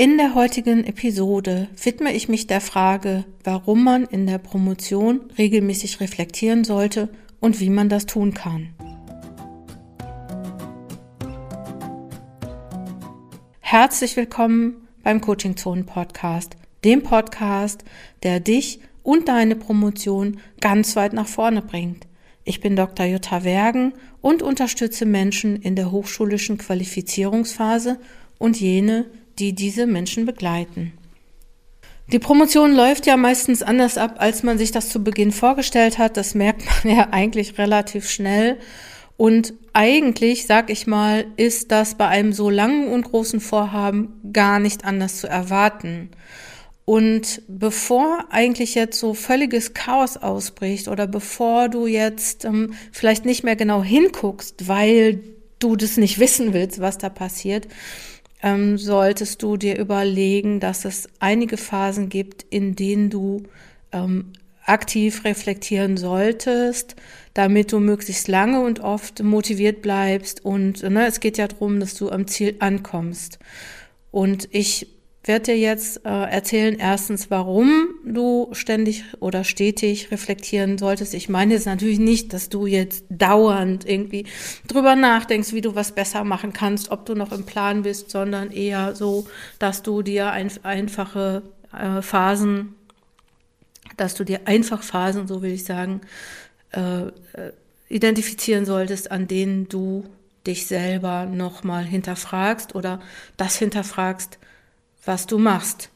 In der heutigen Episode widme ich mich der Frage, warum man in der Promotion regelmäßig reflektieren sollte und wie man das tun kann. Herzlich willkommen beim Coaching Zone Podcast, dem Podcast, der dich und deine Promotion ganz weit nach vorne bringt. Ich bin Dr. Jutta Wergen und unterstütze Menschen in der hochschulischen Qualifizierungsphase und jene, die diese Menschen begleiten. Die Promotion läuft ja meistens anders ab, als man sich das zu Beginn vorgestellt hat. Das merkt man ja eigentlich relativ schnell. Und eigentlich, sag ich mal, ist das bei einem so langen und großen Vorhaben gar nicht anders zu erwarten. Und bevor eigentlich jetzt so völliges Chaos ausbricht oder bevor du jetzt ähm, vielleicht nicht mehr genau hinguckst, weil du das nicht wissen willst, was da passiert, ähm, solltest du dir überlegen, dass es einige Phasen gibt, in denen du ähm, aktiv reflektieren solltest, damit du möglichst lange und oft motiviert bleibst. Und ne, es geht ja darum, dass du am Ziel ankommst. Und ich werde dir jetzt äh, erzählen, erstens, warum du ständig oder stetig reflektieren solltest. Ich meine jetzt natürlich nicht, dass du jetzt dauernd irgendwie drüber nachdenkst, wie du was besser machen kannst, ob du noch im Plan bist, sondern eher so, dass du dir ein, einfache äh, Phasen, dass du dir einfach Phasen, so will ich sagen, äh, äh identifizieren solltest, an denen du dich selber nochmal hinterfragst oder das hinterfragst, was du machst.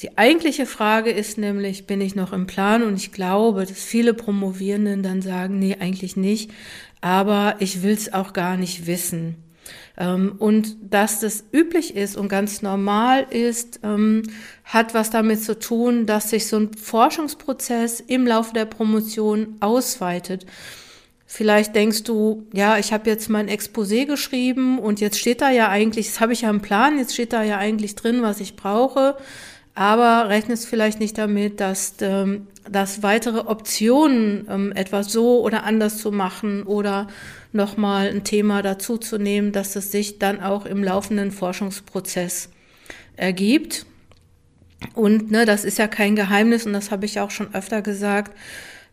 Die eigentliche Frage ist nämlich, bin ich noch im Plan? Und ich glaube, dass viele Promovierenden dann sagen, nee, eigentlich nicht, aber ich will es auch gar nicht wissen. Ähm, und dass das üblich ist und ganz normal ist, ähm, hat was damit zu tun, dass sich so ein Forschungsprozess im Laufe der Promotion ausweitet. Vielleicht denkst du, ja, ich habe jetzt mein Exposé geschrieben und jetzt steht da ja eigentlich, das habe ich ja im Plan, jetzt steht da ja eigentlich drin, was ich brauche, aber rechnest vielleicht nicht damit, dass, ähm, dass weitere Optionen, ähm, etwas so oder anders zu machen oder nochmal ein Thema dazu zu nehmen, dass es sich dann auch im laufenden Forschungsprozess ergibt. Und ne, das ist ja kein Geheimnis und das habe ich auch schon öfter gesagt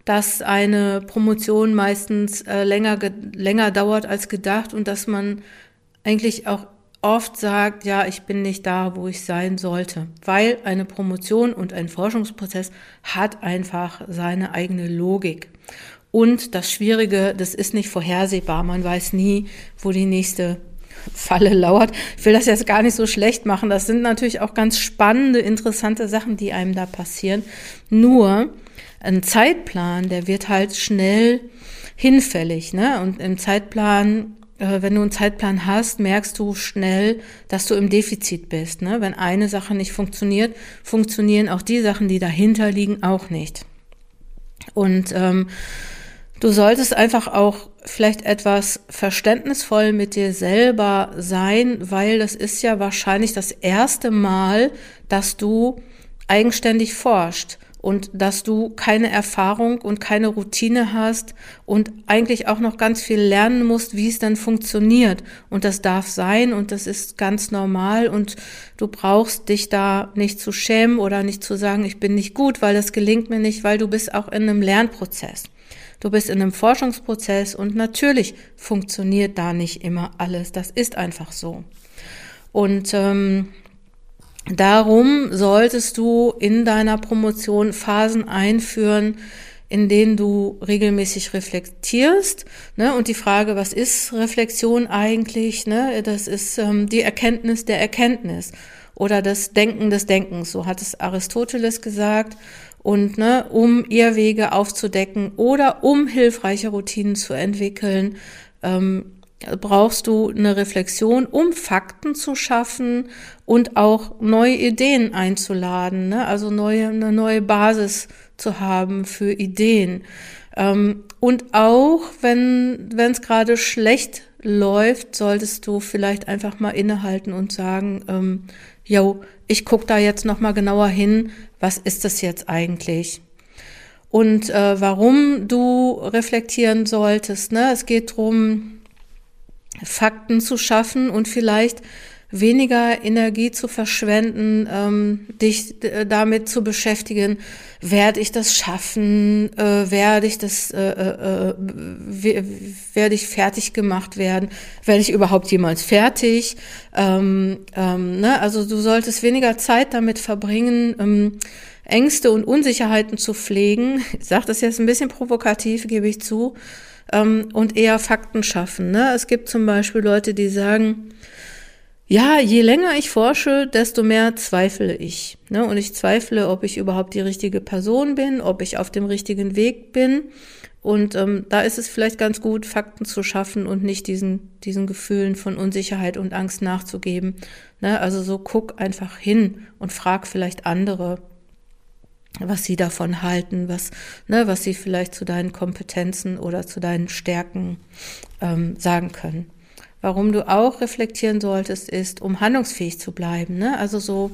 dass eine Promotion meistens äh, länger, länger dauert als gedacht und dass man eigentlich auch oft sagt, ja, ich bin nicht da, wo ich sein sollte, weil eine Promotion und ein Forschungsprozess hat einfach seine eigene Logik. Und das Schwierige, das ist nicht vorhersehbar. Man weiß nie, wo die nächste Falle lauert. Ich will das jetzt gar nicht so schlecht machen. Das sind natürlich auch ganz spannende, interessante Sachen, die einem da passieren. Nur, ein Zeitplan, der wird halt schnell hinfällig. Ne? Und im Zeitplan, äh, wenn du einen Zeitplan hast, merkst du schnell, dass du im Defizit bist. Ne? Wenn eine Sache nicht funktioniert, funktionieren auch die Sachen, die dahinter liegen, auch nicht. Und ähm, du solltest einfach auch vielleicht etwas verständnisvoll mit dir selber sein, weil das ist ja wahrscheinlich das erste Mal, dass du eigenständig forscht und dass du keine Erfahrung und keine Routine hast und eigentlich auch noch ganz viel lernen musst, wie es dann funktioniert. Und das darf sein und das ist ganz normal und du brauchst dich da nicht zu schämen oder nicht zu sagen, ich bin nicht gut, weil das gelingt mir nicht, weil du bist auch in einem Lernprozess. Du bist in einem Forschungsprozess und natürlich funktioniert da nicht immer alles. Das ist einfach so. Und ähm, Darum solltest du in deiner Promotion Phasen einführen, in denen du regelmäßig reflektierst. Ne? Und die Frage, was ist Reflexion eigentlich? Ne? Das ist ähm, die Erkenntnis der Erkenntnis oder das Denken des Denkens, so hat es Aristoteles gesagt. Und ne, um Irrwege aufzudecken oder um hilfreiche Routinen zu entwickeln, ähm, brauchst du eine Reflexion, um Fakten zu schaffen und auch neue Ideen einzuladen, ne? also neue, eine neue Basis zu haben für Ideen. Ähm, und auch wenn es gerade schlecht läuft, solltest du vielleicht einfach mal innehalten und sagen, ähm, yo, ich guck da jetzt noch mal genauer hin, was ist das jetzt eigentlich? Und äh, warum du reflektieren solltest, ne? Es geht drum Fakten zu schaffen und vielleicht weniger Energie zu verschwenden, ähm, dich äh, damit zu beschäftigen, werde ich das schaffen, äh, werde ich das, äh, äh, äh werde ich fertig gemacht werden, werde ich überhaupt jemals fertig? Ähm, ähm, ne? Also du solltest weniger Zeit damit verbringen, ähm, Ängste und Unsicherheiten zu pflegen. Ich sage das jetzt ein bisschen provokativ, gebe ich zu, ähm, und eher Fakten schaffen. Ne? Es gibt zum Beispiel Leute, die sagen, ja, je länger ich forsche, desto mehr zweifle ich. Ne? Und ich zweifle, ob ich überhaupt die richtige Person bin, ob ich auf dem richtigen Weg bin. Und ähm, da ist es vielleicht ganz gut, Fakten zu schaffen und nicht diesen, diesen Gefühlen von Unsicherheit und Angst nachzugeben. Ne? Also so guck einfach hin und frag vielleicht andere, was sie davon halten, was, ne, was sie vielleicht zu deinen Kompetenzen oder zu deinen Stärken ähm, sagen können. Warum du auch reflektieren solltest, ist, um handlungsfähig zu bleiben. Ne? Also so,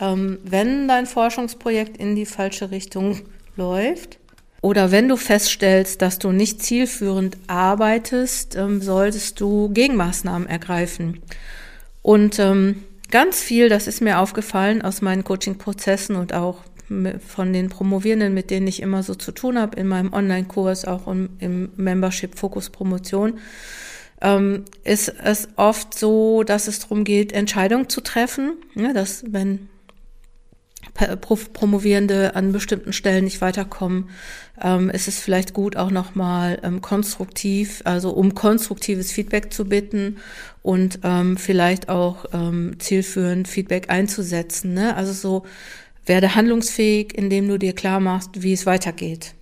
ähm, wenn dein Forschungsprojekt in die falsche Richtung läuft oder wenn du feststellst, dass du nicht zielführend arbeitest, ähm, solltest du Gegenmaßnahmen ergreifen. Und ähm, ganz viel, das ist mir aufgefallen aus meinen Coaching-Prozessen und auch von den Promovierenden, mit denen ich immer so zu tun habe, in meinem Online-Kurs, auch im Membership Fokus Promotion, ähm, ist es oft so, dass es darum geht, Entscheidungen zu treffen. Ja, dass wenn Promovierende an bestimmten Stellen nicht weiterkommen, ähm, ist es vielleicht gut, auch nochmal ähm, konstruktiv, also um konstruktives Feedback zu bitten und ähm, vielleicht auch ähm, zielführend Feedback einzusetzen. Ne? Also so werde handlungsfähig, indem du dir klar machst, wie es weitergeht.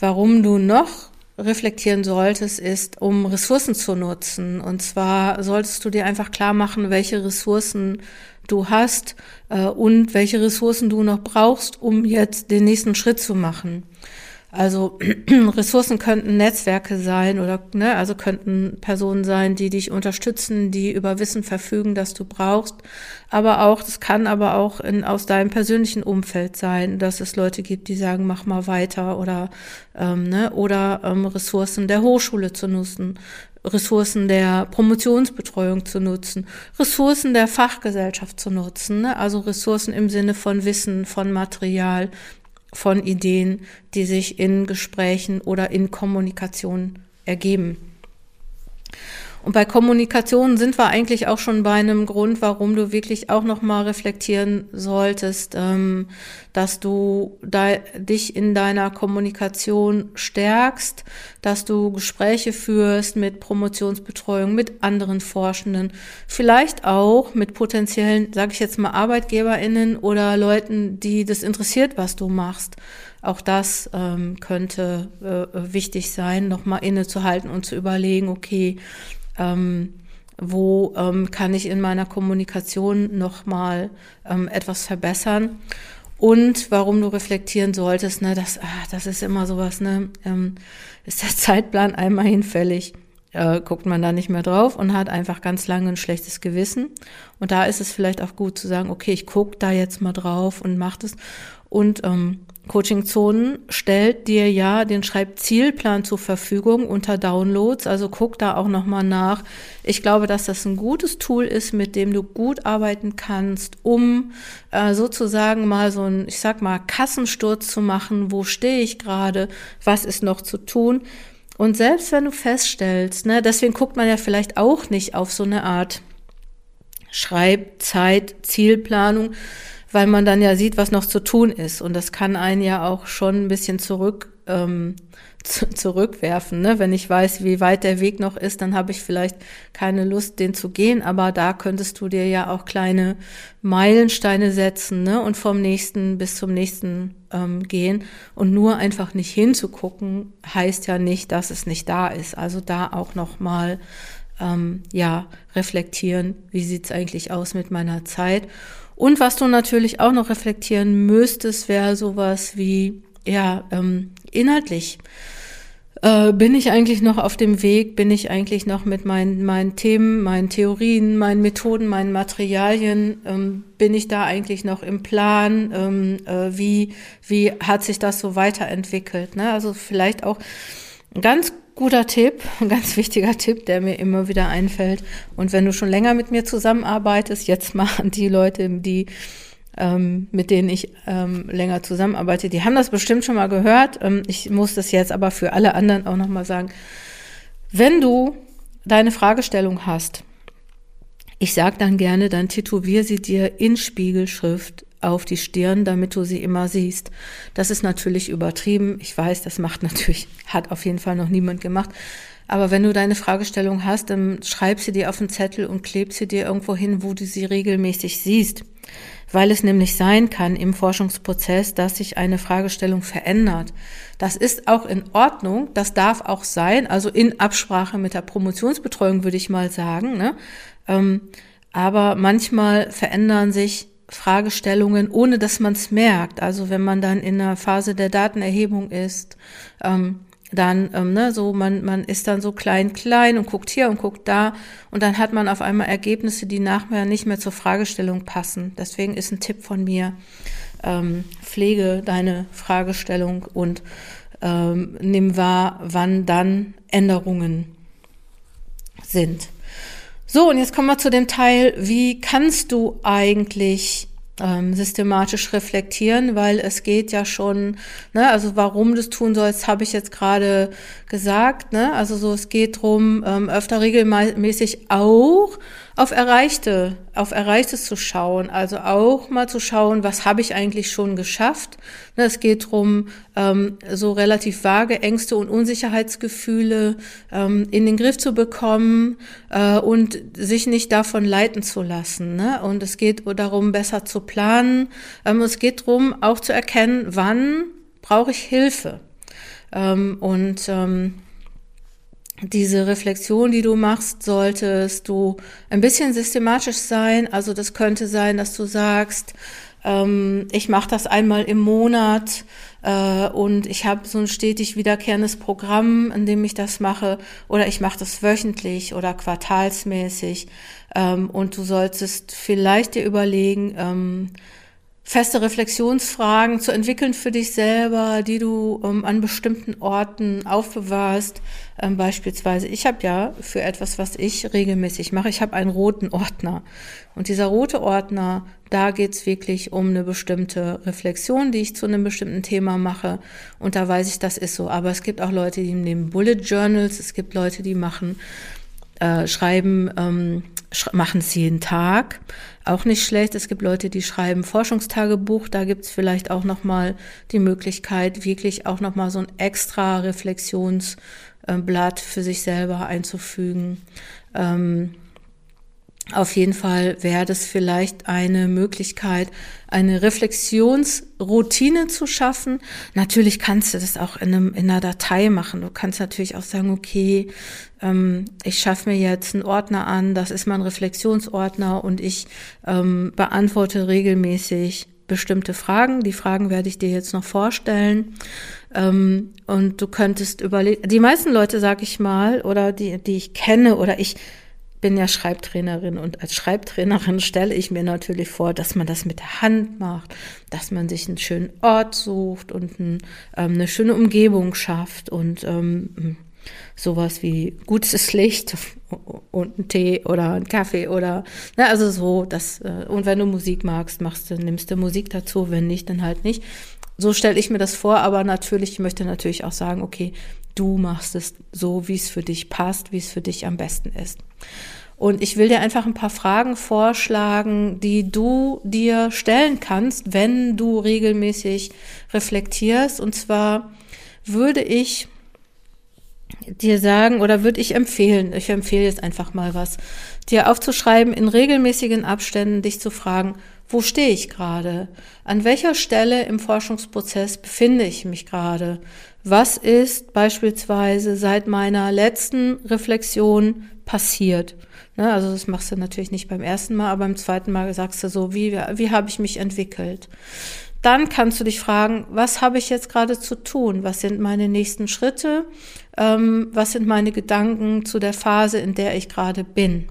Warum du noch reflektieren solltest, ist, um Ressourcen zu nutzen. Und zwar solltest du dir einfach klar machen, welche Ressourcen du hast äh, und welche Ressourcen du noch brauchst, um jetzt den nächsten Schritt zu machen. Also Ressourcen könnten Netzwerke sein oder ne, also könnten Personen sein, die dich unterstützen, die über Wissen verfügen, das du brauchst. Aber auch, das kann aber auch in, aus deinem persönlichen Umfeld sein, dass es Leute gibt, die sagen, mach mal weiter oder ähm, ne, oder ähm, Ressourcen der Hochschule zu nutzen, Ressourcen der Promotionsbetreuung zu nutzen, Ressourcen der Fachgesellschaft zu nutzen, ne? also Ressourcen im Sinne von Wissen, von Material, von Ideen, die sich in Gesprächen oder in Kommunikation ergeben. Und bei Kommunikation sind wir eigentlich auch schon bei einem Grund, warum du wirklich auch nochmal reflektieren solltest, ähm, dass du da, dich in deiner Kommunikation stärkst, dass du Gespräche führst mit Promotionsbetreuung, mit anderen Forschenden, vielleicht auch mit potenziellen, sage ich jetzt mal, ArbeitgeberInnen oder Leuten, die das interessiert, was du machst. Auch das ähm, könnte äh, wichtig sein, nochmal innezuhalten und zu überlegen, okay, ähm, wo ähm, kann ich in meiner Kommunikation nochmal ähm, etwas verbessern. Und warum du reflektieren solltest, ne, das, ah, das ist immer sowas, ne, ähm, ist der Zeitplan einmal hinfällig, äh, guckt man da nicht mehr drauf und hat einfach ganz lange ein schlechtes Gewissen. Und da ist es vielleicht auch gut zu sagen, okay, ich guck da jetzt mal drauf und mach das. Und ähm, Coaching Zonen stellt dir ja den Schreibzielplan zur Verfügung unter Downloads. Also guck da auch nochmal nach. Ich glaube, dass das ein gutes Tool ist, mit dem du gut arbeiten kannst, um äh, sozusagen mal so ein, ich sag mal, Kassensturz zu machen. Wo stehe ich gerade? Was ist noch zu tun? Und selbst wenn du feststellst, ne, deswegen guckt man ja vielleicht auch nicht auf so eine Art Schreibzeit, Zielplanung, weil man dann ja sieht, was noch zu tun ist. Und das kann einen ja auch schon ein bisschen zurück ähm, zu, zurückwerfen. Ne? Wenn ich weiß, wie weit der Weg noch ist, dann habe ich vielleicht keine Lust, den zu gehen. Aber da könntest du dir ja auch kleine Meilensteine setzen ne? und vom nächsten bis zum nächsten ähm, gehen. Und nur einfach nicht hinzugucken, heißt ja nicht, dass es nicht da ist. Also da auch noch mal ähm, ja reflektieren, wie sieht's eigentlich aus mit meiner Zeit und was du natürlich auch noch reflektieren müsstest, wäre sowas wie, ja, ähm, inhaltlich. Äh, bin ich eigentlich noch auf dem Weg? Bin ich eigentlich noch mit meinen, meinen Themen, meinen Theorien, meinen Methoden, meinen Materialien? Ähm, bin ich da eigentlich noch im Plan? Ähm, äh, wie, wie hat sich das so weiterentwickelt? Ne? Also vielleicht auch ganz guter Tipp, ein ganz wichtiger Tipp, der mir immer wieder einfällt. Und wenn du schon länger mit mir zusammenarbeitest, jetzt machen die Leute, die ähm, mit denen ich ähm, länger zusammenarbeite, die haben das bestimmt schon mal gehört. Ähm, ich muss das jetzt aber für alle anderen auch nochmal sagen. Wenn du deine Fragestellung hast, ich sage dann gerne, dann tätowier sie dir in Spiegelschrift auf die Stirn, damit du sie immer siehst. Das ist natürlich übertrieben. Ich weiß, das macht natürlich, hat auf jeden Fall noch niemand gemacht. Aber wenn du deine Fragestellung hast, dann schreib sie dir auf einen Zettel und kleb sie dir irgendwo hin, wo du sie regelmäßig siehst. Weil es nämlich sein kann im Forschungsprozess, dass sich eine Fragestellung verändert. Das ist auch in Ordnung, das darf auch sein, also in Absprache mit der Promotionsbetreuung würde ich mal sagen. Ne? Ähm, aber manchmal verändern sich Fragestellungen, ohne dass man es merkt. Also wenn man dann in der Phase der Datenerhebung ist, ähm, dann ähm, ne, so man man ist dann so klein klein und guckt hier und guckt da und dann hat man auf einmal Ergebnisse, die nachher nicht mehr zur Fragestellung passen. Deswegen ist ein Tipp von mir: ähm, Pflege deine Fragestellung und ähm, nimm wahr, wann dann Änderungen sind. So, und jetzt kommen wir zu dem Teil, wie kannst du eigentlich ähm, systematisch reflektieren, weil es geht ja schon, ne, also warum du es tun sollst, habe ich jetzt gerade gesagt, ne, also so es geht drum, ähm, öfter regelmäßig auch auf Erreichte, auf Erreichtes zu schauen, also auch mal zu schauen, was habe ich eigentlich schon geschafft. Ne, es geht drum, ähm, so relativ vage Ängste und Unsicherheitsgefühle ähm, in den Griff zu bekommen äh, und sich nicht davon leiten zu lassen. Ne? Und es geht darum, besser zu planen. Ähm, es geht darum, auch zu erkennen, wann brauche ich Hilfe. Und diese Reflexion, die du machst, solltest du ein bisschen systematisch sein. Also das könnte sein, dass du sagst, ähm, ich mache das einmal im Monat äh, und ich habe so ein stetig wiederkehrendes Programm, in dem ich das mache, oder ich mache das wöchentlich oder quartalsmäßig. Ähm, und du solltest vielleicht dir überlegen, ähm, feste Reflexionsfragen zu entwickeln für dich selber, die du ähm, an bestimmten Orten aufbewahrst. Ähm, beispielsweise, ich habe ja für etwas, was ich regelmäßig mache, ich habe einen roten Ordner. Und dieser rote Ordner, da geht's wirklich um eine bestimmte Reflexion, die ich zu einem bestimmten Thema mache. Und da weiß ich, das ist so. Aber es gibt auch Leute, die nehmen Bullet Journals, es gibt Leute, die machen, äh, schreiben, ähm, sch machen es jeden Tag auch nicht schlecht. Es gibt Leute, die schreiben Forschungstagebuch. Da gibt es vielleicht auch noch mal die Möglichkeit, wirklich auch noch mal so ein extra Reflexionsblatt für sich selber einzufügen. Ähm, auf jeden Fall wäre das vielleicht eine Möglichkeit, eine Reflexionsroutine zu schaffen. Natürlich kannst du das auch in, einem, in einer Datei machen. Du kannst natürlich auch sagen, okay, ähm, ich schaffe mir jetzt einen Ordner an, das ist mein Reflexionsordner und ich ähm, beantworte regelmäßig bestimmte Fragen. Die Fragen werde ich dir jetzt noch vorstellen. Ähm, und du könntest überlegen, die meisten Leute, sag ich mal, oder die, die ich kenne oder ich bin ja Schreibtrainerin und als Schreibtrainerin stelle ich mir natürlich vor, dass man das mit der Hand macht, dass man sich einen schönen Ort sucht und ein, ähm, eine schöne Umgebung schafft und ähm, sowas wie gutes Licht und ein Tee oder ein Kaffee oder ne, also so das äh, und wenn du Musik magst, machst du nimmst du Musik dazu, wenn nicht, dann halt nicht. So stelle ich mir das vor, aber natürlich ich möchte natürlich auch sagen, okay, du machst es so, wie es für dich passt, wie es für dich am besten ist. Und ich will dir einfach ein paar Fragen vorschlagen, die du dir stellen kannst, wenn du regelmäßig reflektierst. Und zwar würde ich dir sagen oder würde ich empfehlen, ich empfehle jetzt einfach mal was, dir aufzuschreiben, in regelmäßigen Abständen dich zu fragen, wo stehe ich gerade? An welcher Stelle im Forschungsprozess befinde ich mich gerade? Was ist beispielsweise seit meiner letzten Reflexion passiert? Ne, also das machst du natürlich nicht beim ersten Mal, aber beim zweiten Mal sagst du so, wie, wie habe ich mich entwickelt? Dann kannst du dich fragen, was habe ich jetzt gerade zu tun? Was sind meine nächsten Schritte? Ähm, was sind meine Gedanken zu der Phase, in der ich gerade bin?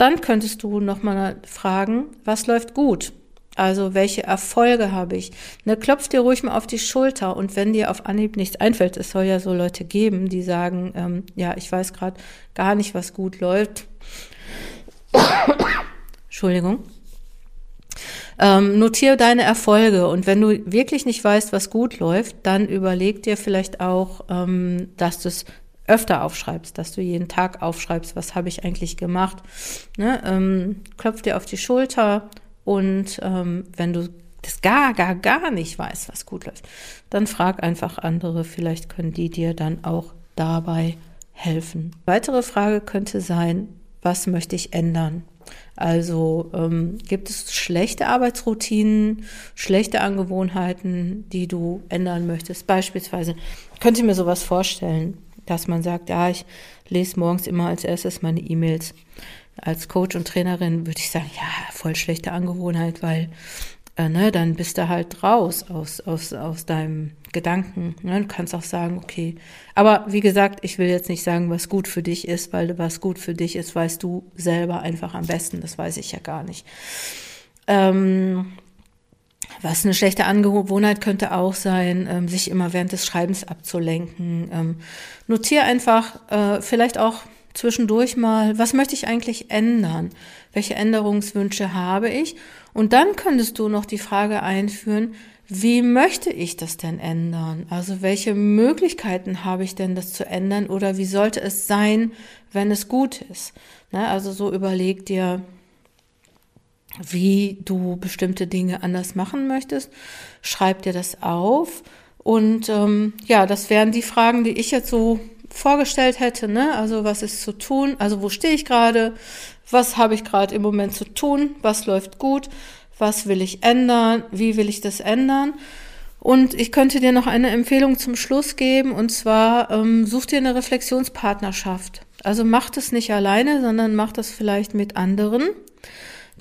Dann könntest du nochmal fragen, was läuft gut? Also welche Erfolge habe ich? Ne, klopf dir ruhig mal auf die Schulter und wenn dir auf Anhieb nichts einfällt, es soll ja so Leute geben, die sagen, ähm, ja, ich weiß gerade gar nicht, was gut läuft. Entschuldigung. Ähm, notiere deine Erfolge und wenn du wirklich nicht weißt, was gut läuft, dann überleg dir vielleicht auch, ähm, dass du es öfter aufschreibst, dass du jeden Tag aufschreibst, was habe ich eigentlich gemacht. Ne? Ähm, klopf dir auf die Schulter und ähm, wenn du das gar, gar, gar nicht weißt, was gut läuft, dann frag einfach andere. Vielleicht können die dir dann auch dabei helfen. Weitere Frage könnte sein, was möchte ich ändern? Also ähm, gibt es schlechte Arbeitsroutinen, schlechte Angewohnheiten, die du ändern möchtest? Beispielsweise könnte ich mir sowas vorstellen, dass man sagt, ja, ich lese morgens immer als erstes meine E-Mails. Als Coach und Trainerin würde ich sagen, ja, voll schlechte Angewohnheit, weil äh, ne, dann bist du halt raus aus, aus, aus deinem Gedanken. Ne? Du kannst auch sagen, okay. Aber wie gesagt, ich will jetzt nicht sagen, was gut für dich ist, weil was gut für dich ist, weißt du selber einfach am besten. Das weiß ich ja gar nicht. Ähm, was eine schlechte Angewohnheit könnte auch sein, ähm, sich immer während des Schreibens abzulenken. Ähm, notier einfach äh, vielleicht auch zwischendurch mal, was möchte ich eigentlich ändern? Welche Änderungswünsche habe ich? Und dann könntest du noch die Frage einführen, wie möchte ich das denn ändern? Also welche Möglichkeiten habe ich denn, das zu ändern? Oder wie sollte es sein, wenn es gut ist? Ne? Also so überleg dir, wie du bestimmte Dinge anders machen möchtest. Schreib dir das auf. Und ähm, ja, das wären die Fragen, die ich jetzt so vorgestellt hätte. Ne? Also was ist zu tun? Also wo stehe ich gerade? Was habe ich gerade im Moment zu tun? Was läuft gut? Was will ich ändern? Wie will ich das ändern? Und ich könnte dir noch eine Empfehlung zum Schluss geben, und zwar ähm, such dir eine Reflexionspartnerschaft. Also mach das nicht alleine, sondern mach das vielleicht mit anderen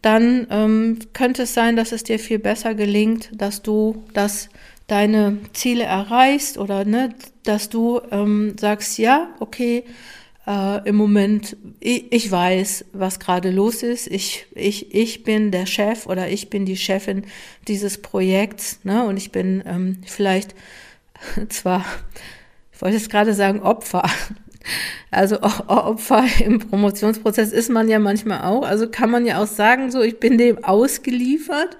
dann ähm, könnte es sein, dass es dir viel besser gelingt, dass du das deine Ziele erreichst oder ne, dass du ähm, sagst, ja, okay, äh, im Moment, ich, ich weiß, was gerade los ist. Ich, ich, ich bin der Chef oder ich bin die Chefin dieses Projekts, ne? Und ich bin ähm, vielleicht zwar, ich wollte jetzt gerade sagen Opfer, also Opfer im Promotionsprozess ist man ja manchmal auch. Also kann man ja auch sagen, so ich bin dem ausgeliefert.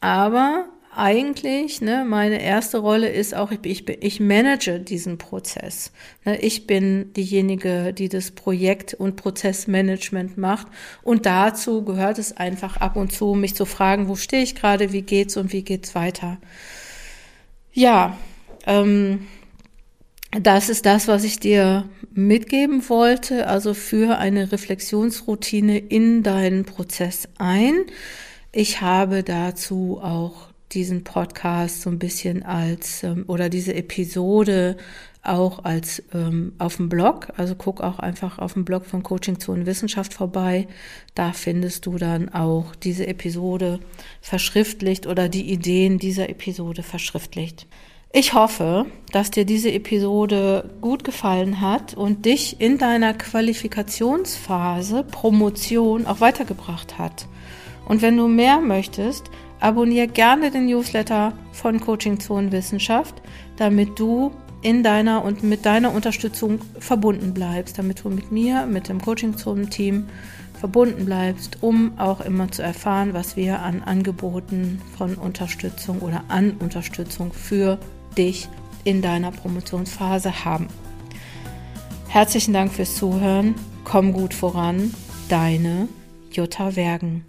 Aber eigentlich, ne, meine erste Rolle ist auch, ich, ich, ich manage diesen Prozess. Ne, ich bin diejenige, die das Projekt- und Prozessmanagement macht. Und dazu gehört es einfach ab und zu, mich zu fragen, wo stehe ich gerade, wie geht's und wie geht's weiter. Ja, ähm, das ist das, was ich dir mitgeben wollte, also für eine Reflexionsroutine in deinen Prozess ein. Ich habe dazu auch diesen Podcast so ein bisschen als ähm, oder diese Episode auch als ähm, auf dem Blog. Also guck auch einfach auf dem Blog von Coaching Zone Wissenschaft vorbei. Da findest du dann auch diese Episode verschriftlicht oder die Ideen dieser Episode verschriftlicht. Ich hoffe, dass dir diese Episode gut gefallen hat und dich in deiner Qualifikationsphase Promotion auch weitergebracht hat. Und wenn du mehr möchtest, abonniere gerne den Newsletter von Coaching Zone Wissenschaft, damit du in deiner und mit deiner Unterstützung verbunden bleibst, damit du mit mir, mit dem Coaching Zone Team verbunden bleibst, um auch immer zu erfahren, was wir an Angeboten von Unterstützung oder an Unterstützung für dich in deiner Promotionsphase haben. Herzlichen Dank fürs Zuhören. Komm gut voran. Deine Jutta Wergen.